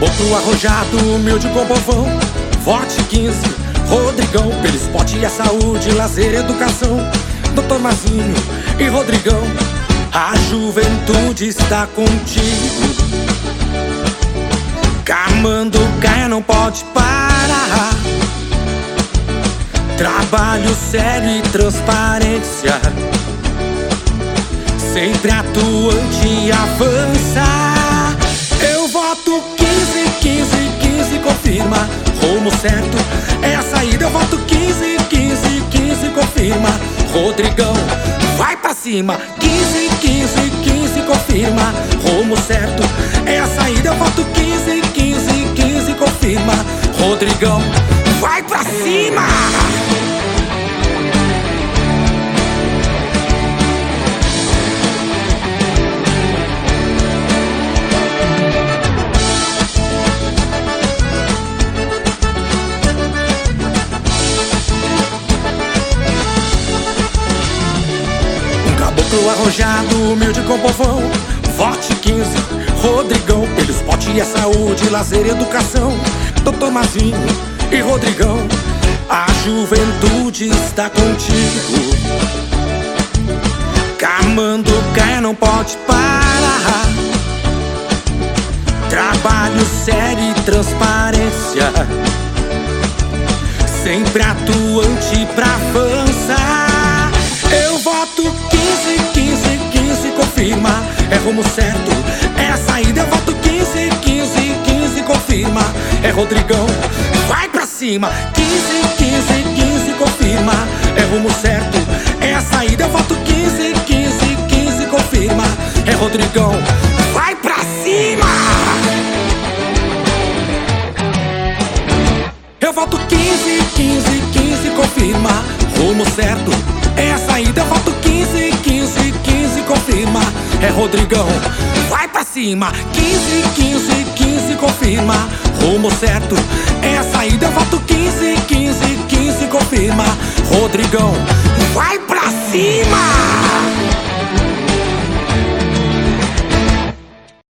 Caboclo arrojado, humilde com povão. Forte 15, Rodrigão Pelo esporte e a saúde, lazer educação. Doutor Mazinho e Rodrigão A juventude está contigo. Camando Caia não pode parar. Trabalho sério e transparência. Sempre atuante e avança Rumo certo. É a saída Eu voto 15, 15, 15 confirma. Rodrigão, vai pra cima. 15, 15, 15 confirma. Rumo certo. É a saída Eu voto 15, 15, 15 confirma. Rodrigão, vai pra cima Arrojado, humilde com povão. Forte 15, Rodrigão Pelo esporte a saúde, lazer e educação. Doutor Mazinho e Rodrigão A juventude está contigo. Camando Caia não pode parar. Trabalho sério e transparência. Sempre atuante pra avançar. Eu voto 15, 15, 15 confirma É rumo certo, é a saída Eu voto 15, 15, 15 confirma. É Rodrigão, vai pra cima. 15, 15, 15 confirma. É rumo certo, é a saída Eu voto 15, 15, 15 confirma. É Rodrigão, vai pra cima. Eu voto 15, 15, 15 confirma. Rumo certo, é a saída Eu voto É Rodrigão, vai pra cima. 15, 15, 15 confirma. Rumo certo, é a saída Eu voto 15, 15, 15 confirma. Rodrigão, vai pra cima